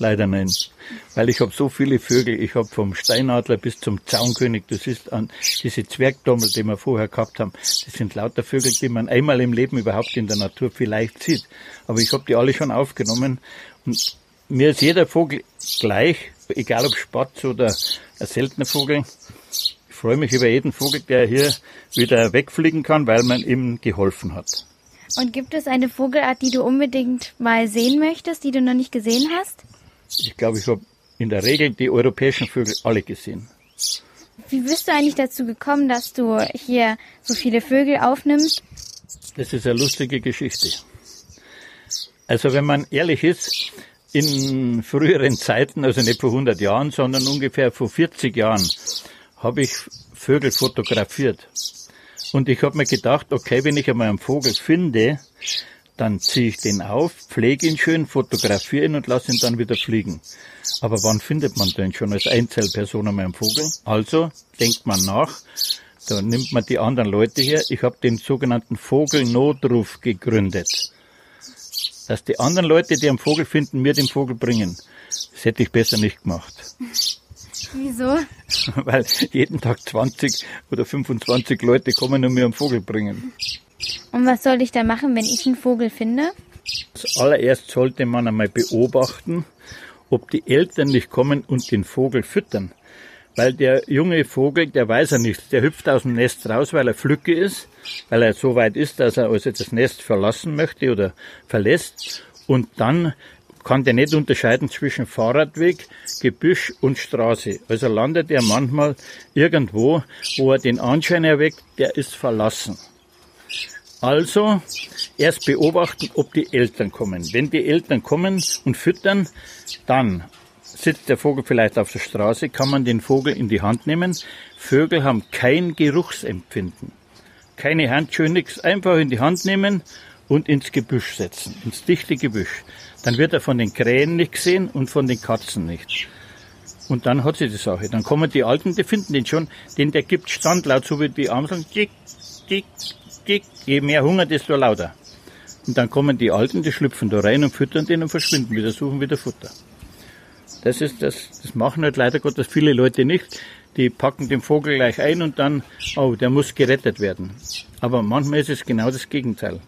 Leider nein. Weil ich habe so viele Vögel. Ich habe vom Steinadler bis zum Zaunkönig, das ist an diese Zwergdommel, die wir vorher gehabt haben. Das sind lauter Vögel, die man einmal im Leben überhaupt in der Natur vielleicht sieht. Aber ich habe die alle schon aufgenommen. Und mir ist jeder Vogel gleich, egal ob Spatz oder ein seltener Vogel. Ich freue mich über jeden Vogel, der hier wieder wegfliegen kann, weil man ihm geholfen hat. Und gibt es eine Vogelart, die du unbedingt mal sehen möchtest, die du noch nicht gesehen hast? Ich glaube, ich habe in der Regel die europäischen Vögel alle gesehen. Wie bist du eigentlich dazu gekommen, dass du hier so viele Vögel aufnimmst? Das ist eine lustige Geschichte. Also wenn man ehrlich ist, in früheren Zeiten, also nicht vor 100 Jahren, sondern ungefähr vor 40 Jahren, habe ich Vögel fotografiert. Und ich habe mir gedacht, okay, wenn ich einmal einen Vogel finde, dann ziehe ich den auf, pflege ihn schön, fotografiere ihn und lasse ihn dann wieder fliegen. Aber wann findet man den schon als Einzelperson einmal einen Vogel? Also denkt man nach, da nimmt man die anderen Leute her. Ich habe den sogenannten Vogelnotruf gegründet. Dass die anderen Leute, die einen Vogel finden, mir den Vogel bringen. Das hätte ich besser nicht gemacht. Wieso? Weil jeden Tag 20 oder 25 Leute kommen und mir einen Vogel bringen. Und was soll ich da machen, wenn ich einen Vogel finde? Zuallererst sollte man einmal beobachten, ob die Eltern nicht kommen und den Vogel füttern. Weil der junge Vogel, der weiß ja nichts. Der hüpft aus dem Nest raus, weil er Flücke ist, weil er so weit ist, dass er also das Nest verlassen möchte oder verlässt. Und dann kann der nicht unterscheiden zwischen Fahrradweg, Gebüsch und Straße. Also landet er manchmal irgendwo, wo er den Anschein erweckt, der ist verlassen. Also erst beobachten, ob die Eltern kommen. Wenn die Eltern kommen und füttern, dann sitzt der Vogel vielleicht auf der Straße, kann man den Vogel in die Hand nehmen. Vögel haben kein Geruchsempfinden. Keine Handschuhe, nichts. Einfach in die Hand nehmen und ins Gebüsch setzen, ins dichte Gebüsch. Dann wird er von den Krähen nicht gesehen und von den Katzen nicht. Und dann hat sie die Sache. Dann kommen die Alten, die finden den schon, denn der gibt Standlaut, so wie die Amseln. Tick, tick, tick. Je mehr Hunger, desto lauter. Und dann kommen die Alten, die schlüpfen da rein und füttern den und verschwinden wieder, suchen wieder Futter. Das ist das, das machen halt leider Gottes viele Leute nicht. Die packen den Vogel gleich ein und dann, oh, der muss gerettet werden. Aber manchmal ist es genau das Gegenteil.